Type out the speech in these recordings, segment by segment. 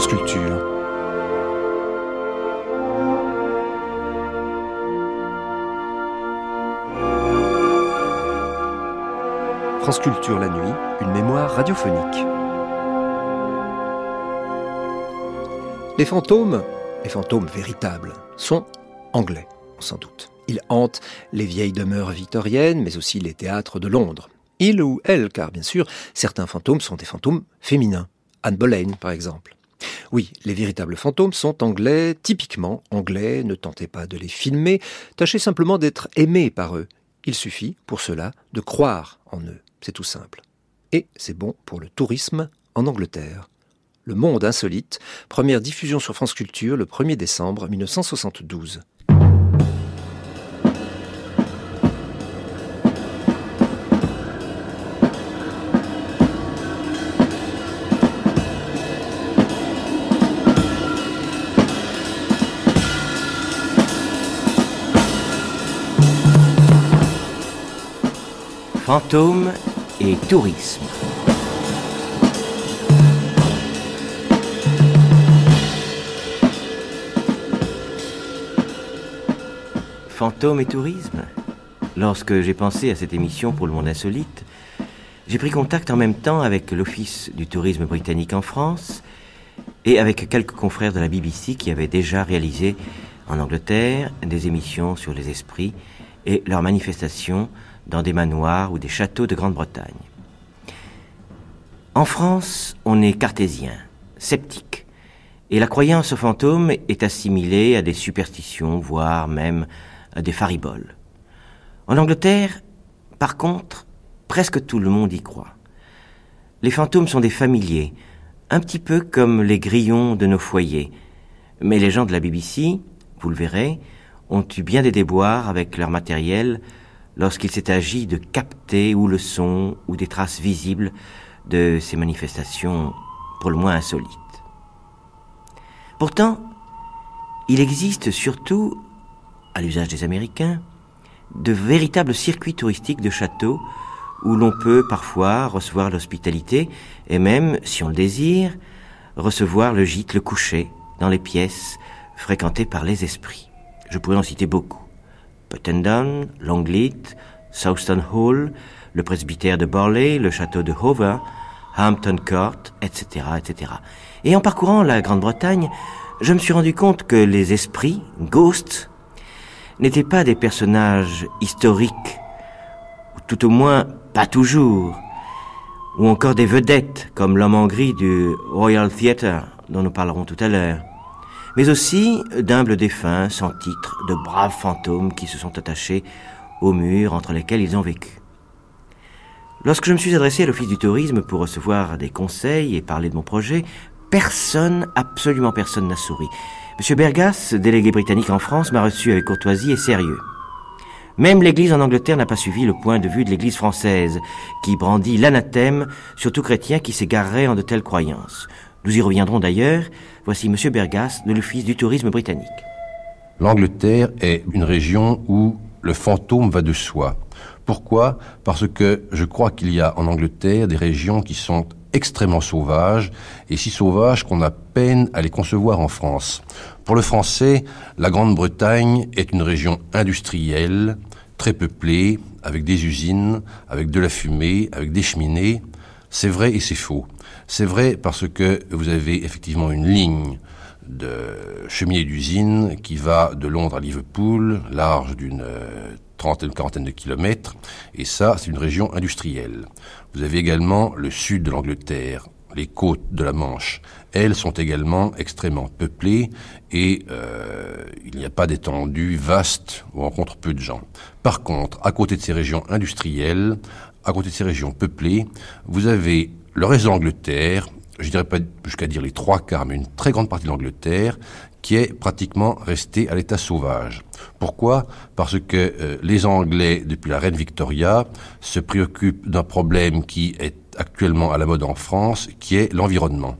France Culture. La nuit, une mémoire radiophonique. Les fantômes, les fantômes véritables, sont anglais, sans doute. Ils hantent les vieilles demeures victoriennes, mais aussi les théâtres de Londres. Il ou elle, car bien sûr, certains fantômes sont des fantômes féminins. Anne Boleyn, par exemple. Oui, les véritables fantômes sont anglais, typiquement anglais, ne tentez pas de les filmer, tâchez simplement d'être aimé par eux. Il suffit, pour cela, de croire en eux. C'est tout simple. Et c'est bon pour le tourisme en Angleterre. Le Monde insolite, première diffusion sur France Culture le 1er décembre 1972. Fantômes et tourisme. Fantômes et tourisme Lorsque j'ai pensé à cette émission pour le monde insolite, j'ai pris contact en même temps avec l'Office du tourisme britannique en France et avec quelques confrères de la BBC qui avaient déjà réalisé en Angleterre des émissions sur les esprits et leurs manifestations dans des manoirs ou des châteaux de Grande-Bretagne. En France, on est cartésien, sceptique, et la croyance aux fantômes est assimilée à des superstitions, voire même à des fariboles. En Angleterre, par contre, presque tout le monde y croit. Les fantômes sont des familiers, un petit peu comme les grillons de nos foyers. Mais les gens de la BBC, vous le verrez, ont eu bien des déboires avec leur matériel lorsqu'il s'est agi de capter ou le son ou des traces visibles de ces manifestations pour le moins insolites. Pourtant, il existe surtout, à l'usage des Américains, de véritables circuits touristiques de châteaux où l'on peut parfois recevoir l'hospitalité et même, si on le désire, recevoir le gîte, le coucher dans les pièces fréquentées par les esprits. Je pourrais en citer beaucoup. Puttendon, Longleat, Southton Hall, le presbytère de Borley, le château de Hover, Hampton Court, etc., etc. Et en parcourant la Grande-Bretagne, je me suis rendu compte que les esprits, ghosts, n'étaient pas des personnages historiques, ou tout au moins pas toujours, ou encore des vedettes comme l'homme en gris du Royal Theatre dont nous parlerons tout à l'heure mais aussi d'humbles défunts sans titre, de braves fantômes qui se sont attachés aux murs entre lesquels ils ont vécu. Lorsque je me suis adressé à l'Office du tourisme pour recevoir des conseils et parler de mon projet, personne, absolument personne n'a souri. Monsieur Bergas, délégué britannique en France, m'a reçu avec courtoisie et sérieux. Même l'Église en Angleterre n'a pas suivi le point de vue de l'Église française, qui brandit l'anathème sur tout chrétien qui s'égarerait en de telles croyances. Nous y reviendrons d'ailleurs. Voici M. Bergas de l'Office du tourisme britannique. L'Angleterre est une région où le fantôme va de soi. Pourquoi? Parce que je crois qu'il y a en Angleterre des régions qui sont extrêmement sauvages, et si sauvages qu'on a peine à les concevoir en France. Pour le français, la Grande-Bretagne est une région industrielle, très peuplée, avec des usines, avec de la fumée, avec des cheminées. C'est vrai et c'est faux. C'est vrai parce que vous avez effectivement une ligne de cheminée d'usine qui va de Londres à Liverpool, large d'une euh, trentaine, quarantaine de kilomètres, et ça, c'est une région industrielle. Vous avez également le sud de l'Angleterre, les côtes de la Manche. Elles sont également extrêmement peuplées et euh, il n'y a pas d'étendue vaste où on rencontre peu de gens. Par contre, à côté de ces régions industrielles, à côté de ces régions peuplées, vous avez le reste de l'Angleterre, je dirais pas jusqu'à dire les trois quarts, mais une très grande partie de l'Angleterre, qui est pratiquement restée à l'état sauvage. Pourquoi? Parce que euh, les Anglais, depuis la reine Victoria, se préoccupent d'un problème qui est actuellement à la mode en France, qui est l'environnement.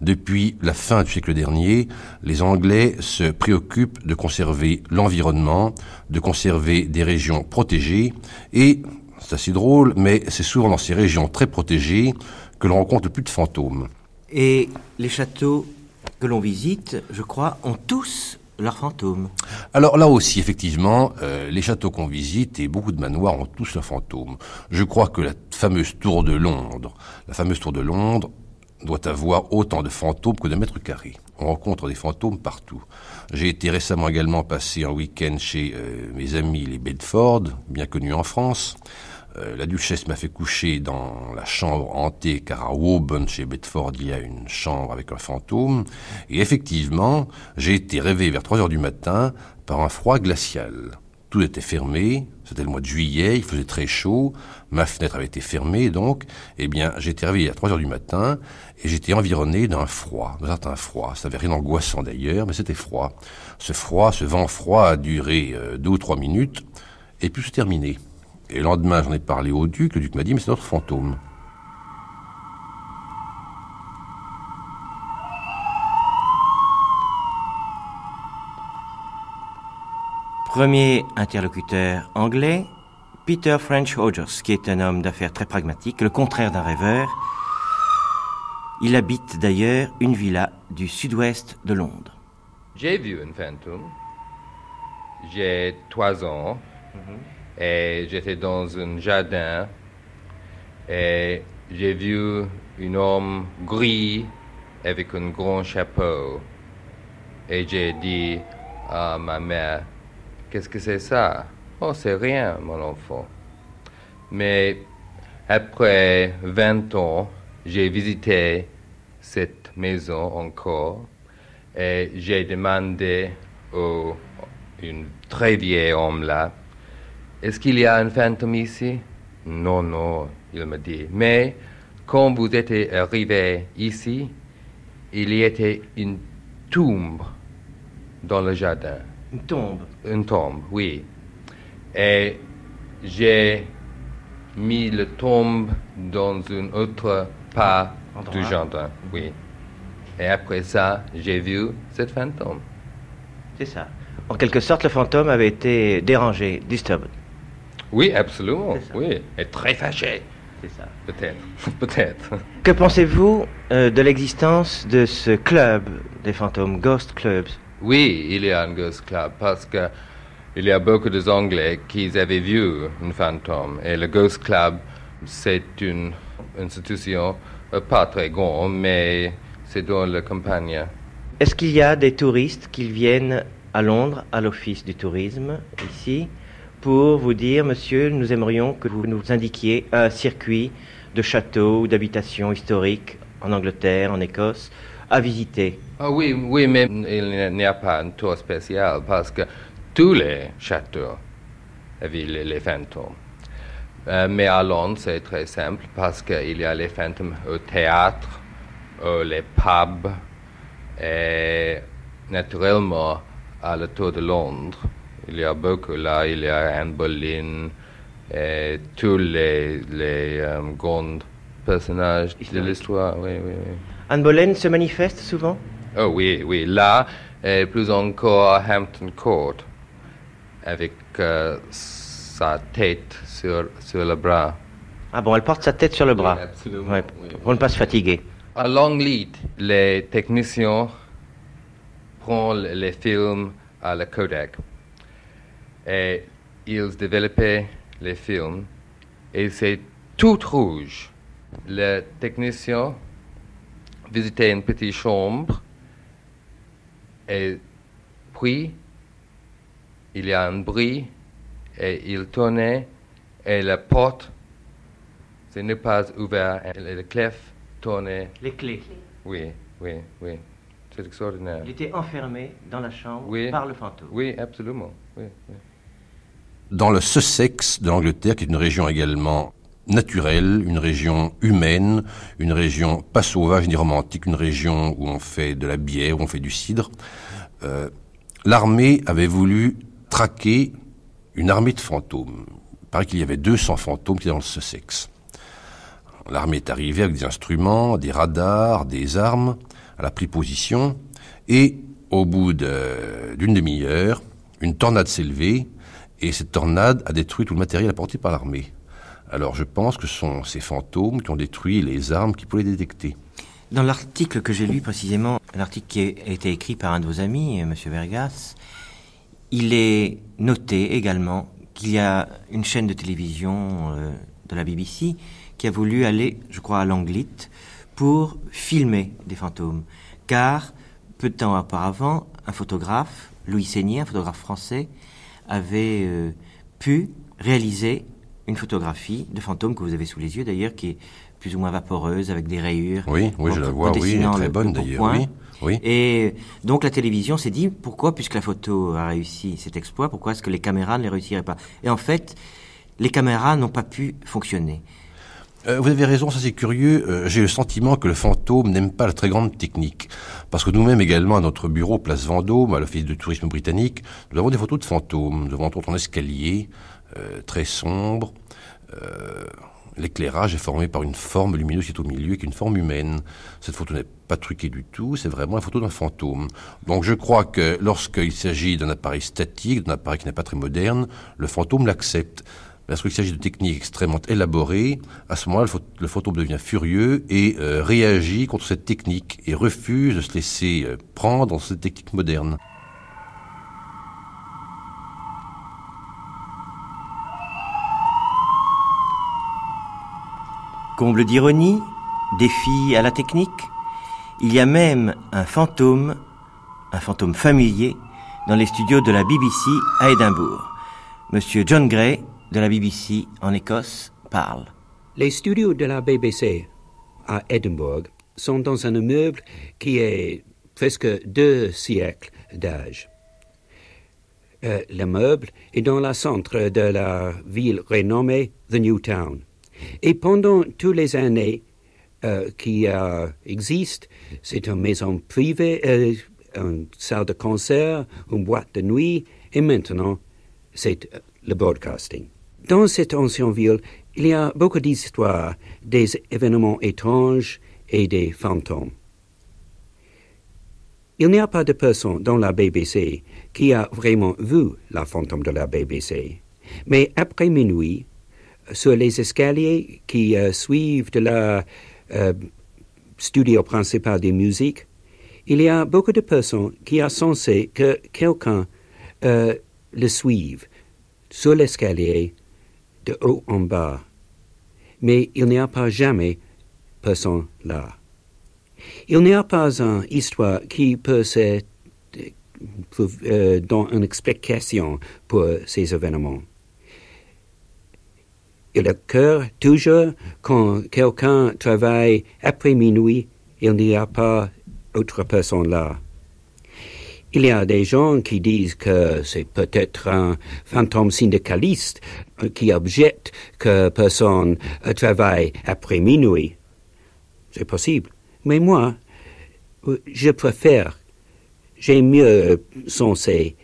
Depuis la fin du siècle dernier, les Anglais se préoccupent de conserver l'environnement, de conserver des régions protégées, et c'est assez drôle, mais c'est souvent dans ces régions très protégées que l'on rencontre plus de fantômes. Et les châteaux que l'on visite, je crois, ont tous leurs fantômes. Alors là aussi, effectivement, euh, les châteaux qu'on visite et beaucoup de manoirs ont tous leurs fantômes. Je crois que la fameuse tour de Londres, la fameuse tour de Londres doit avoir autant de fantômes que de mètres carrés. On rencontre des fantômes partout. J'ai été récemment également passé un week-end chez euh, mes amis les Bedford, bien connus en France. Euh, la duchesse m'a fait coucher dans la chambre hantée, car à Woburn, chez Bedford, il y a une chambre avec un fantôme. Et effectivement, j'ai été réveillé vers 3 heures du matin par un froid glacial. Tout était fermé, c'était le mois de juillet, il faisait très chaud, ma fenêtre avait été fermée, donc, eh bien, été réveillé à 3 heures du matin, et j'étais environné d'un froid, d'un certain froid. Ça n'avait rien d'angoissant d'ailleurs, mais c'était froid. Ce froid, ce vent froid a duré euh, deux ou trois minutes, et puis c'est terminé. Et le lendemain, j'en ai parlé au duc. Le duc m'a dit, mais c'est notre fantôme. Premier interlocuteur anglais, Peter French Hodges, qui est un homme d'affaires très pragmatique, le contraire d'un rêveur. Il habite d'ailleurs une villa du sud-ouest de Londres. J'ai vu un fantôme. J'ai trois ans. Et j'étais dans un jardin. Et j'ai vu un homme gris avec un grand chapeau. Et j'ai dit à ma mère, qu'est-ce que c'est ça? Oh, c'est rien, mon enfant. Mais après 20 ans, j'ai visité cette maison encore et j'ai demandé au un très vieil homme là, est-ce qu'il y a un fantôme ici? Non, non, il me dit. Mais quand vous êtes arrivé ici, il y était une tombe dans le jardin. Une tombe? Une tombe, oui. Et j'ai mis le tombe dans un autre pas Endroit. du jardin, oui. Et après ça, j'ai vu cette fantôme. C'est ça. En quelque sorte, le fantôme avait été dérangé, disturbed. Oui, absolument, oui. Et très fâché, C'est ça. peut-être, peut-être. Que pensez-vous euh, de l'existence de ce club des fantômes, Ghost Clubs? Oui, il y a un ghost club parce que il y a beaucoup de Anglais qui avaient vu un fantôme. Et le ghost club, c'est une institution euh, pas très grande, mais c'est dans la campagne. Est-ce qu'il y a des touristes qui viennent à Londres, à l'Office du tourisme, ici, pour vous dire, monsieur, nous aimerions que vous nous indiquiez un circuit de châteaux ou d'habitations historiques en Angleterre, en Écosse, à visiter Ah oui, oui, mais il n'y a pas un tour spécial parce que tous les châteaux les, les fantômes. Euh, mais à Londres, c'est très simple parce qu'il y a les fantômes au théâtre, au les pubs et naturellement à la tour de Londres. Il y a beaucoup là, il y a Anne Boleyn et tous les, les euh, grands personnages de l'histoire. Oui, oui, oui. Anne Boleyn se manifeste souvent? Oh oui, oui, là, et plus encore à Hampton Court, avec euh, sa tête sur, sur le bras. Ah bon, elle porte sa tête sur le bras? Oui, absolument, Ouais, oui, pour ne pas se fatiguer. À Longleat, les techniciens prennent les films à la Kodak et ils développaient les films et c'est tout rouge. Le technicien visitait une petite chambre et puis il y a un bruit et il tournait et la porte ce n'est pas ouvert et le clef tournait. Les clés. Oui, oui, oui. C'est extraordinaire. Il était enfermé dans la chambre Oui. par le fantôme. Oui, absolument. Oui, oui. Dans le Sussex de l'Angleterre, qui est une région également naturelle, une région humaine, une région pas sauvage ni romantique, une région où on fait de la bière, où on fait du cidre, euh, l'armée avait voulu traquer une armée de fantômes. Il paraît qu'il y avait 200 fantômes qui étaient dans le Sussex. L'armée est arrivée avec des instruments, des radars, des armes, elle a pris position, et au bout d'une demi-heure, une tornade s'est levée, et cette tornade a détruit tout le matériel apporté par l'armée. Alors je pense que ce sont ces fantômes qui ont détruit les armes qui pouvaient les détecter. Dans l'article que j'ai lu précisément un article qui a été écrit par un de vos amis, M. Vergas, il est noté également qu'il y a une chaîne de télévision euh, de la BBC qui a voulu aller, je crois, à l'Anglit pour filmer des fantômes. Car, peu de temps auparavant, un photographe, Louis Seigné, un photographe français, avait euh, pu réaliser une photographie de fantôme que vous avez sous les yeux d'ailleurs, qui est plus ou moins vaporeuse, avec des rayures. Oui, oui, je la vois, oui, très bonne d'ailleurs. Oui, oui. Et donc la télévision s'est dit, pourquoi, puisque la photo a réussi cet exploit, pourquoi est-ce que les caméras ne les réussiraient pas? Et en fait, les caméras n'ont pas pu fonctionner. Euh, vous avez raison, ça c'est curieux. Euh, j'ai le sentiment que le fantôme n'aime pas la très grande technique. Parce que nous-mêmes également, à notre bureau, place Vendôme, à l'Office de tourisme britannique, nous avons des photos de fantômes devant un escalier, euh, très sombre. L'éclairage est formé par une forme lumineuse qui est au milieu, qui est une forme humaine. Cette photo n'est pas truquée du tout, c'est vraiment la photo d'un fantôme. Donc je crois que lorsqu'il s'agit d'un appareil statique, d'un appareil qui n'est pas très moderne, le fantôme l'accepte. Lorsqu'il s'agit de techniques extrêmement élaborées, à ce moment-là, le, fantôme devient furieux et euh, réagit contre cette technique et refuse de se laisser euh, prendre dans cette technique moderne. Comble d'ironie, défi à la technique, il y a même un fantôme, un fantôme familier, dans les studios de la BBC à Édimbourg. Monsieur John Gray de la BBC en Écosse parle. Les studios de la BBC à Édimbourg sont dans un immeuble qui est presque deux siècles d'âge. Euh, L'immeuble est dans le centre de la ville renommée The New Town. Et pendant toutes les années euh, qui euh, existent, c'est une maison privée, euh, une salle de concert, une boîte de nuit, et maintenant, c'est le broadcasting. Dans cette ancienne ville, il y a beaucoup d'histoires, des événements étranges et des fantômes. Il n'y a pas de personne dans la BBC qui a vraiment vu la fantôme de la BBC. Mais après minuit, sur les escaliers qui euh, suivent de la euh, studio principal de musique, il y a beaucoup de personnes qui ont sensé que quelqu'un euh, le suive sur l'escalier de haut en bas, mais il n'y a pas jamais personne là. Il n'y a pas une histoire qui peut se euh, donner une explication pour ces événements. Il occurre toujours quand quelqu'un travaille après minuit, il n'y a pas autre personne là. Il y a des gens qui disent que c'est peut-être un fantôme syndicaliste qui objecte que personne travaille après minuit. C'est possible. Mais moi, je préfère, j'ai mieux sensé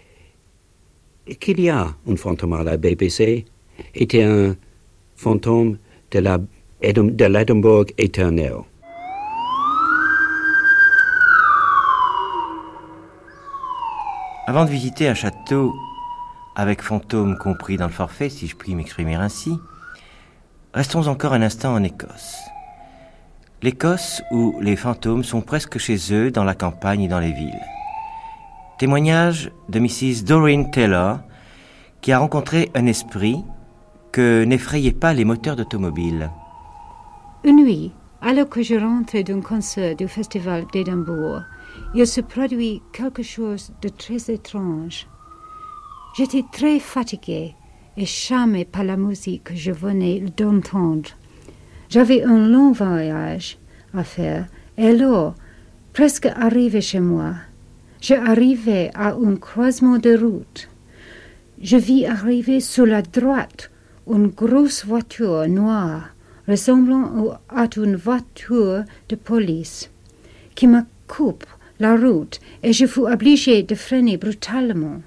qu'il y a un fantôme à la BBC, était un fantôme de l'Edinburgh éternel. Avant de visiter un château avec fantômes compris dans le forfait, si je puis m'exprimer ainsi, restons encore un instant en Écosse. L'Écosse où les fantômes sont presque chez eux dans la campagne et dans les villes. Témoignage de Mrs. Doreen Taylor, qui a rencontré un esprit que n'effrayait pas les moteurs d'automobile. Une nuit, alors que je rentrais d'un concert du Festival d'Édimbourg, il se produit quelque chose de très étrange. J'étais très fatiguée et charmée par la musique que je venais d'entendre. J'avais un long voyage à faire et alors, presque arrivé chez moi, j'arrivais à un croisement de route. Je vis arriver sur la droite une grosse voiture noire ressemblant à une voiture de police qui me coupe la route et je fus obligé de freiner brutalement.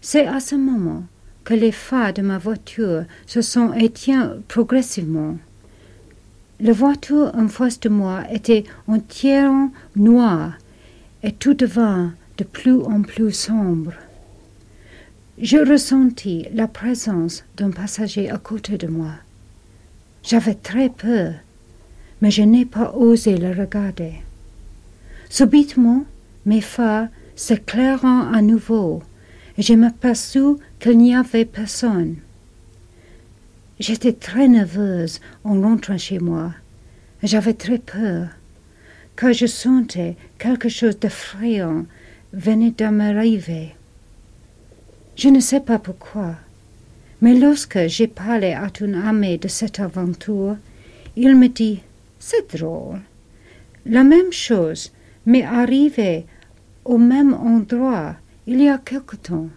C'est à ce moment que les phares de ma voiture se sont éteints progressivement. La voiture en face de moi était entièrement noire et tout devint de plus en plus sombre. Je ressentis la présence d'un passager à côté de moi. J'avais très peur, mais je n'ai pas osé le regarder. Subitement, mes phares s'éclairant à nouveau, et je m'aperçus qu'il n'y avait personne. J'étais très nerveuse en rentrant chez moi. J'avais très peur, car je sentais quelque chose d'effrayant venait de m'arriver. Je ne sais pas pourquoi, mais lorsque j'ai parlé à ton ami de cette aventure, il me dit C'est drôle. La même chose m'est arrivée au même endroit il y a quelque temps.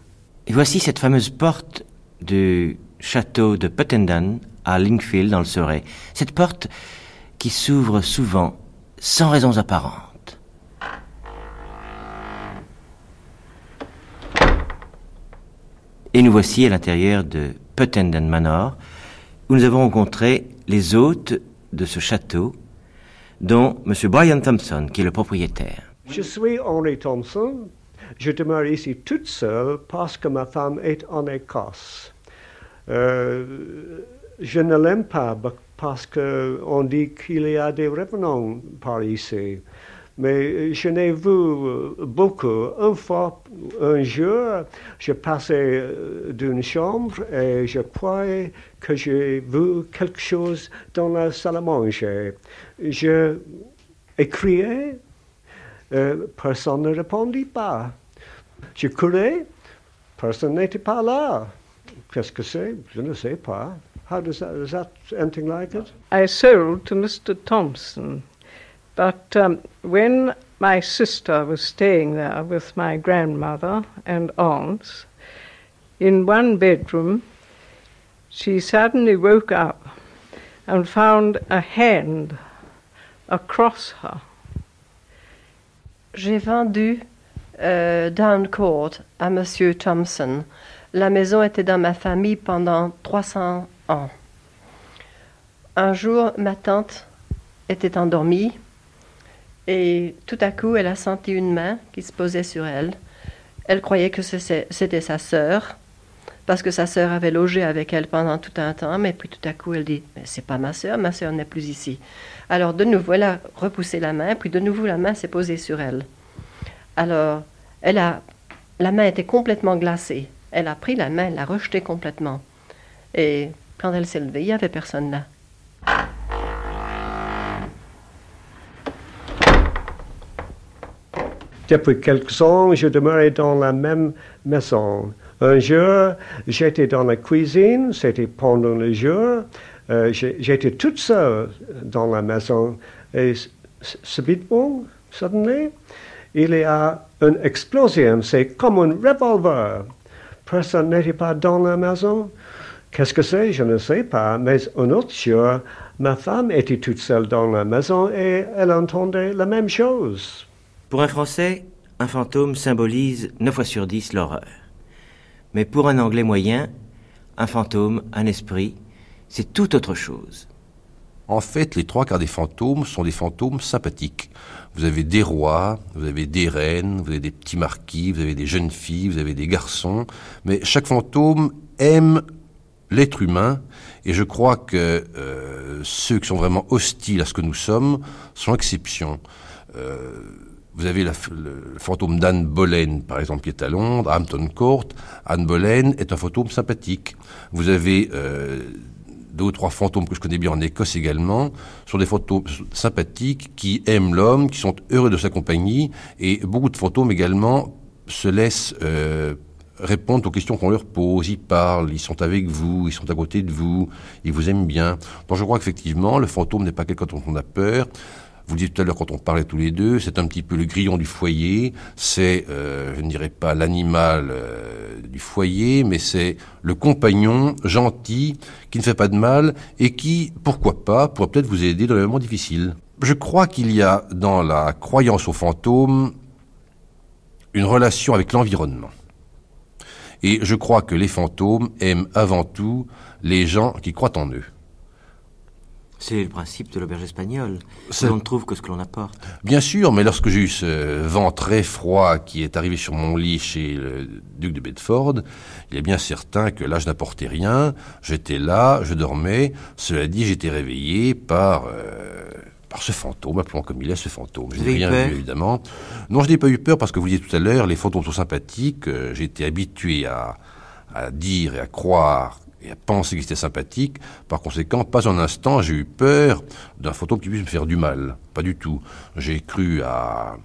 Et voici cette fameuse porte du château de Puttenden à Lingfield dans le Surrey. Cette porte qui s'ouvre souvent sans raisons apparentes. Et nous voici à l'intérieur de Puttenden Manor, où nous avons rencontré les hôtes de ce château, dont M. Brian Thompson, qui est le propriétaire. Je suis Henry Thompson. Je demeure ici toute seule parce que ma femme est en Écosse. Euh, je ne l'aime pas parce qu'on dit qu'il y a des revenants par ici. Mais je n'ai vu beaucoup. Une fois, un jour, je passais d'une chambre et je croyais que j'ai vu quelque chose dans la salle à manger. Je crié, euh, personne ne répondit pas. Je courais, personne n'était pas là. Qu'est-ce que c'est? Je ne sais pas. How does that, is that anything like it? I sold to Mr. Thompson, but um, when my sister was staying there with my grandmother and aunts, in one bedroom, she suddenly woke up and found a hand across her. J'ai vendu euh, Downcourt à Monsieur Thompson. La maison était dans ma famille pendant 300 ans. Un jour, ma tante était endormie et tout à coup, elle a senti une main qui se posait sur elle. Elle croyait que c'était sa sœur parce que sa sœur avait logé avec elle pendant tout un temps, mais puis tout à coup, elle dit Mais c'est pas ma sœur, ma sœur n'est plus ici. Alors, de nouveau, elle a repoussé la main, puis de nouveau, la main s'est posée sur elle. Alors, elle a, la main était complètement glacée. Elle a pris la main, elle l'a rejetée complètement. Et quand elle s'est levée, il n'y avait personne là. Depuis quelques ans, je demeurais dans la même maison. Un jour, j'étais dans la cuisine, c'était pendant le jour. Euh, j'étais toute seule dans la maison. Et subitement, suddenly, il y a une explosion. C'est comme un revolver. Personne n'était pas dans la maison. Qu'est-ce que c'est? Je ne sais pas. Mais un autre jour, ma femme était toute seule dans la maison et elle entendait la même chose. Pour un Français, un fantôme symbolise 9 fois sur 10 l'horreur. Mais pour un Anglais moyen, un fantôme, un esprit, c'est tout autre chose. En fait, les trois quarts des fantômes sont des fantômes sympathiques. Vous avez des rois, vous avez des reines, vous avez des petits marquis, vous avez des jeunes filles, vous avez des garçons, mais chaque fantôme aime l'être humain, et je crois que euh, ceux qui sont vraiment hostiles à ce que nous sommes sont exceptions. Euh, vous avez le fantôme d'Anne Boleyn, par exemple, qui est à Londres, à Hampton Court. Anne Boleyn est un fantôme sympathique. Vous avez euh, deux ou trois fantômes que je connais bien en Écosse également, sont des fantômes sympathiques qui aiment l'homme, qui sont heureux de sa compagnie, et beaucoup de fantômes également se laissent euh, répondent aux questions qu'on leur pose, ils parlent, ils sont avec vous, ils sont à côté de vous, ils vous aiment bien. Donc je crois qu'effectivement, le fantôme n'est pas quelqu'un dont on a peur, vous le disiez tout à l'heure quand on parlait tous les deux, c'est un petit peu le grillon du foyer, c'est, euh, je ne dirais pas l'animal euh, du foyer, mais c'est le compagnon gentil qui ne fait pas de mal et qui, pourquoi pas, pourrait peut-être vous aider dans les moments difficiles. Je crois qu'il y a dans la croyance aux fantômes une relation avec l'environnement. Et je crois que les fantômes aiment avant tout les gens qui croient en eux. C'est le principe de l'auberge espagnole. On ne trouve que ce que l'on apporte. Bien sûr, mais lorsque j'ai eu ce vent très froid qui est arrivé sur mon lit chez le duc de Bedford, il est bien certain que là, je n'apportais rien. J'étais là, je dormais. Cela dit, j'étais réveillé par, euh, ce fantôme, appelons comme il est, ce fantôme. Je n'ai rien peur vu, évidemment. Non, je n'ai pas eu peur parce que vous disiez tout à l'heure, les fantômes sont sympathiques. Euh, été habitué à, à dire et à croire et à penser qu'ils étaient sympathiques. Par conséquent, pas un instant, j'ai eu peur d'un fantôme qui puisse me faire du mal. Pas du tout. J'ai cru à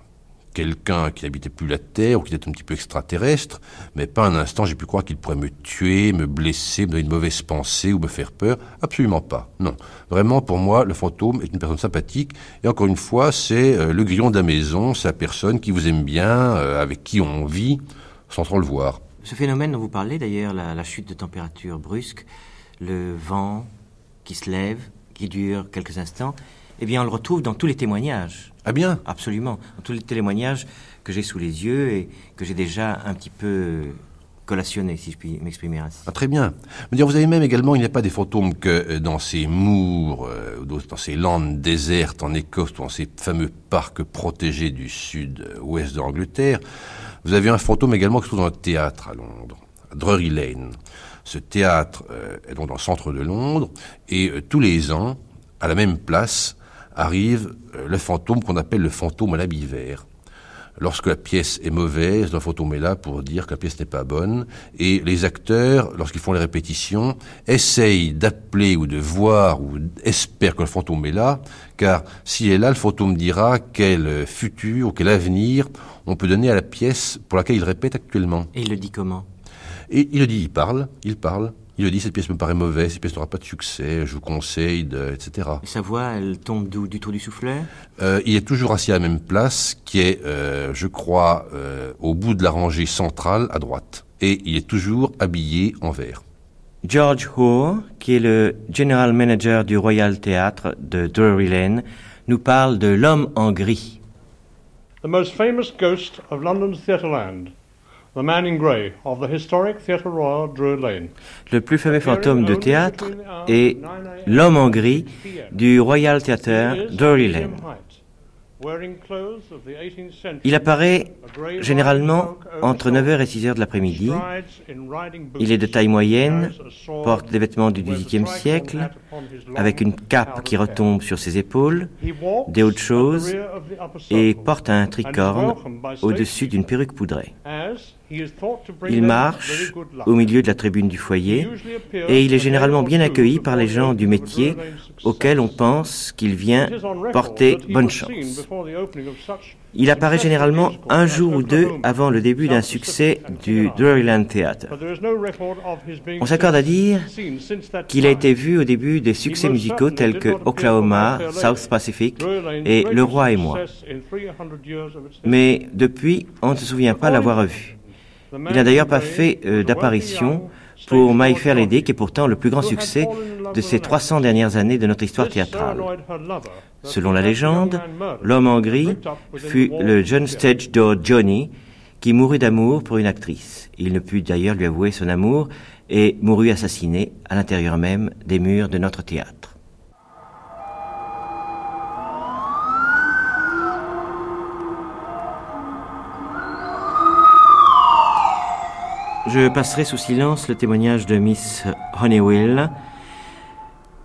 quelqu'un qui n'habitait plus la Terre ou qui était un petit peu extraterrestre, mais pas un instant j'ai pu croire qu'il pourrait me tuer, me blesser, me donner une mauvaise pensée ou me faire peur. Absolument pas. Non. Vraiment, pour moi, le fantôme est une personne sympathique. Et encore une fois, c'est euh, le grillon de la maison, c'est la personne qui vous aime bien, euh, avec qui on vit, sans trop le voir. Ce phénomène dont vous parlez, d'ailleurs, la, la chute de température brusque, le vent qui se lève, qui dure quelques instants, eh bien, on le retrouve dans tous les témoignages. Ah bien? Absolument. Dans tous les témoignages que j'ai sous les yeux et que j'ai déjà un petit peu si je puis m'exprimer ainsi. Ah, très bien. Dire, vous avez même également, il n'y a pas des fantômes que euh, dans ces moors, euh, dans ces landes désertes en Écosse, dans ces fameux parcs protégés du sud-ouest de l'Angleterre. Vous avez un fantôme également qui se trouve dans le théâtre à Londres, à Drury Lane. Ce théâtre euh, est donc dans le centre de Londres, et tous les ans, à la même place, arrive le fantôme qu'on appelle le fantôme à l'habit vert. Lorsque la pièce est mauvaise, le fantôme est là pour dire que la pièce n'est pas bonne. Et les acteurs, lorsqu'ils font les répétitions, essayent d'appeler ou de voir ou espèrent que le fantôme est là, car s'il est là, le fantôme dira quel futur ou quel avenir on peut donner à la pièce pour laquelle il répète actuellement. Et il le dit comment? Et il le dit, il parle, il parle. Il le dit, cette pièce me paraît mauvaise, cette pièce n'aura pas de succès, je vous conseille, de, etc. Et sa voix, elle tombe d'où? Du tour du soufflet? Euh, il est toujours assis à la même place, qui est, euh, je crois, euh, au bout de la rangée centrale, à droite. Et il est toujours habillé en vert. George Hoare, qui est le General Manager du Royal Theatre de Drury Lane, nous parle de l'homme en gris. The most famous ghost of London's Theatreland, the man in grey of the historic Theatre Royal, Drury Lane. Le plus fameux fantôme de théâtre est l'homme en gris du Royal Theatre Drury Lane. Il apparaît généralement entre 9h et 6h de l'après-midi. Il est de taille moyenne, porte des vêtements du XVIIIe siècle, avec une cape qui retombe sur ses épaules, des hautes choses, et porte un tricorne au-dessus d'une perruque poudrée. Il marche au milieu de la tribune du foyer et il est généralement bien accueilli par les gens du métier auxquels on pense qu'il vient porter bonne chance. Il apparaît généralement un jour ou deux avant le début d'un succès du Druryland Theatre. On s'accorde à dire qu'il a été vu au début des succès musicaux tels que Oklahoma, South Pacific et Le Roi et moi. Mais depuis, on ne se souvient pas l'avoir vu. Il n'a d'ailleurs pas fait euh, d'apparition pour My Fair Lady, qui est pourtant le plus grand succès de ces 300 dernières années de notre histoire théâtrale. Selon la légende, l'homme en gris fut le jeune stage door Johnny, qui mourut d'amour pour une actrice. Il ne put d'ailleurs lui avouer son amour et mourut assassiné à l'intérieur même des murs de notre théâtre. Je passerai sous silence le témoignage de Miss Honeywell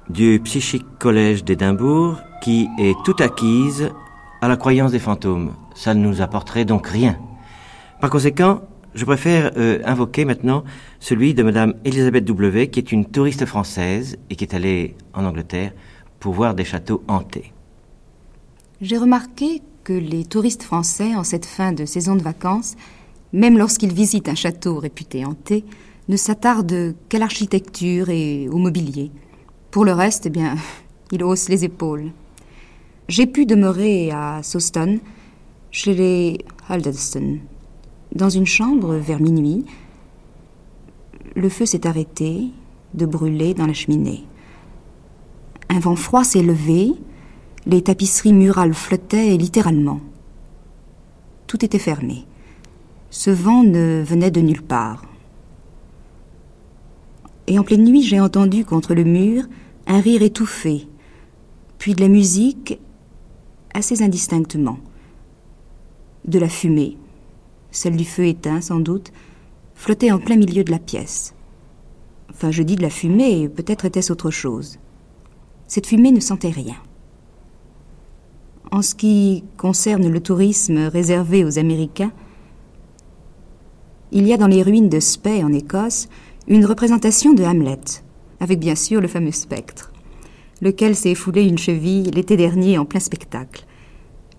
du Psychic College d'Édimbourg qui est tout acquise à la croyance des fantômes. Ça ne nous apporterait donc rien. Par conséquent, je préfère euh, invoquer maintenant celui de Madame Elisabeth W, qui est une touriste française et qui est allée en Angleterre pour voir des châteaux hantés. J'ai remarqué que les touristes français, en cette fin de saison de vacances, même lorsqu'ils visitent un château réputé hanté, ne s'attardent qu'à l'architecture et au mobilier. Pour le reste, eh bien, ils haussent les épaules. J'ai pu demeurer à Sawston, chez les Alderston, dans une chambre vers minuit. Le feu s'est arrêté de brûler dans la cheminée. Un vent froid s'est levé, les tapisseries murales flottaient littéralement. Tout était fermé. Ce vent ne venait de nulle part. Et en pleine nuit, j'ai entendu contre le mur un rire étouffé, puis de la musique assez indistinctement. De la fumée, celle du feu éteint sans doute, flottait en plein milieu de la pièce. Enfin, je dis de la fumée, peut-être était-ce autre chose. Cette fumée ne sentait rien. En ce qui concerne le tourisme réservé aux Américains, il y a dans les ruines de Spey en Écosse une représentation de Hamlet, avec bien sûr le fameux spectre, lequel s'est foulé une cheville l'été dernier en plein spectacle.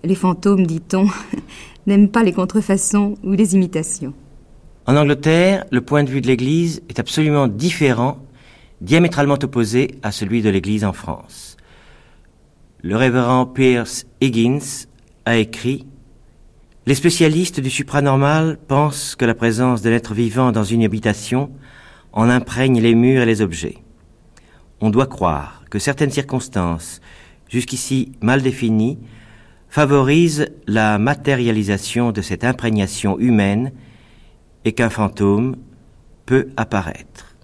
Les fantômes, dit-on, n'aiment pas les contrefaçons ou les imitations. En Angleterre, le point de vue de l'Église est absolument différent, diamétralement opposé à celui de l'Église en France. Le révérend Pierce Higgins a écrit Les spécialistes du supranormal pensent que la présence de l'être vivant dans une habitation en imprègne les murs et les objets. On doit croire que certaines circonstances, jusqu'ici mal définies, favorisent la matérialisation de cette imprégnation humaine et qu'un fantôme peut apparaître.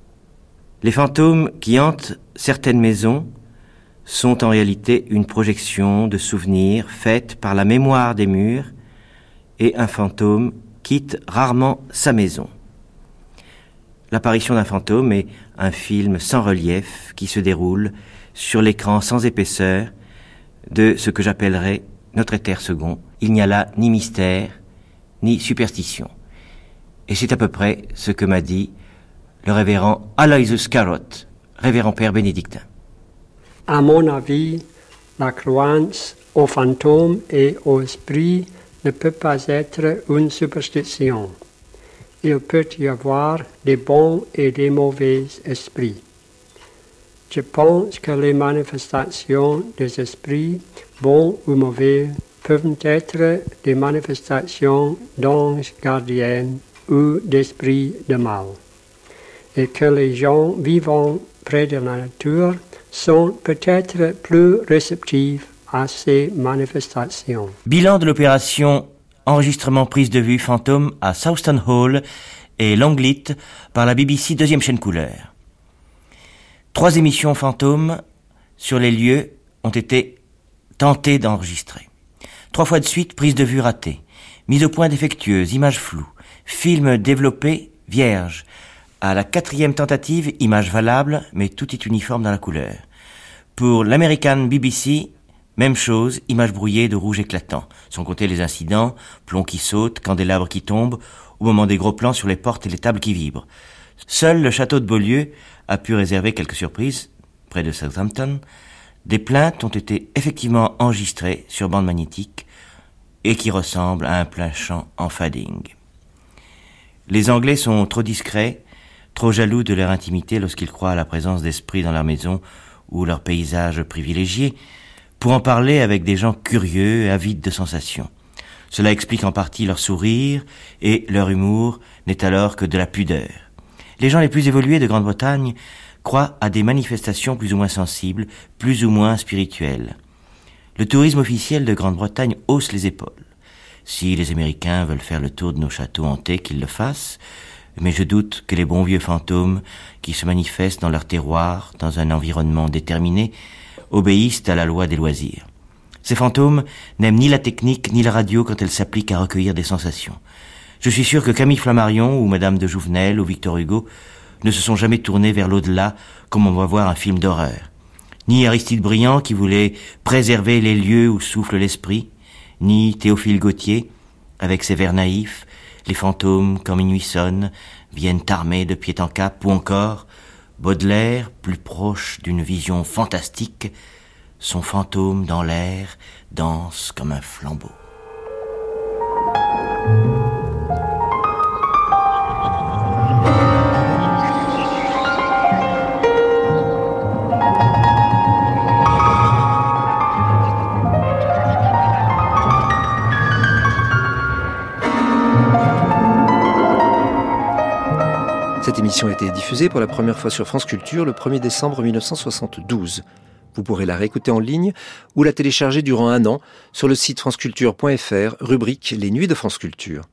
Les fantômes qui hantent certaines maisons sont en réalité une projection de souvenirs faite par la mémoire des murs et un fantôme quitte rarement sa maison. L'apparition d'un fantôme est un film sans relief qui se déroule sur l'écran sans épaisseur de ce que j'appellerais notre éther second. Il n'y a là ni mystère, ni superstition. Et c'est à peu près ce que m'a dit le révérend Aloysius Carrot, révérend père bénédictin. À mon avis, la croyance aux fantômes et aux esprits ne peut pas être une superstition. Il peut y avoir des bons et des mauvais esprits. Je pense que les manifestations des esprits, bons ou mauvais, peuvent être des manifestations d'anges gardiens ou d'esprits de mal, et que les gens vivant près de la nature sont peut-être plus réceptifs à ces manifestations. Bilan de l'opération enregistrement prise de vue fantôme à Southton Hall et Longlit par la BBC deuxième chaîne couleur. Trois émissions fantômes sur les lieux ont été tentées d'enregistrer. Trois fois de suite, prise de vue ratée, mise au point défectueuse, images floues, film développé, vierge. À la quatrième tentative, image valable, mais tout est uniforme dans la couleur. Pour l'American BBC, même chose, image brouillée de rouge éclatant, sans compter les incidents, plomb qui saute, candélabres qui tombent, au moment des gros plans sur les portes et les tables qui vibrent. Seul le château de Beaulieu a pu réserver quelques surprises, près de Southampton. Des plaintes ont été effectivement enregistrées sur bande magnétique et qui ressemblent à un plein champ en fading. Les Anglais sont trop discrets, trop jaloux de leur intimité lorsqu'ils croient à la présence d'esprits dans leur maison ou leur paysage privilégié, pour en parler avec des gens curieux et avides de sensations. Cela explique en partie leur sourire, et leur humour n'est alors que de la pudeur. Les gens les plus évolués de Grande-Bretagne croient à des manifestations plus ou moins sensibles, plus ou moins spirituelles. Le tourisme officiel de Grande-Bretagne hausse les épaules. Si les Américains veulent faire le tour de nos châteaux hantés, qu'ils le fassent, mais je doute que les bons vieux fantômes qui se manifestent dans leur terroir, dans un environnement déterminé, obéissent à la loi des loisirs. Ces fantômes n'aiment ni la technique ni la radio quand elle s'applique à recueillir des sensations. Je suis sûr que Camille Flammarion ou Madame de Jouvenel ou Victor Hugo ne se sont jamais tournés vers l'au-delà comme on va voir un film d'horreur. Ni Aristide Briand qui voulait préserver les lieux où souffle l'esprit, ni Théophile Gautier, avec ses vers naïfs, les fantômes, quand minuit sonne, viennent armés de pied en cap, ou encore Baudelaire, plus proche d'une vision fantastique, son fantôme dans l'air danse comme un flambeau. Cette émission a été diffusée pour la première fois sur France Culture le 1er décembre 1972. Vous pourrez la réécouter en ligne ou la télécharger durant un an sur le site franceculture.fr, rubrique Les Nuits de France Culture.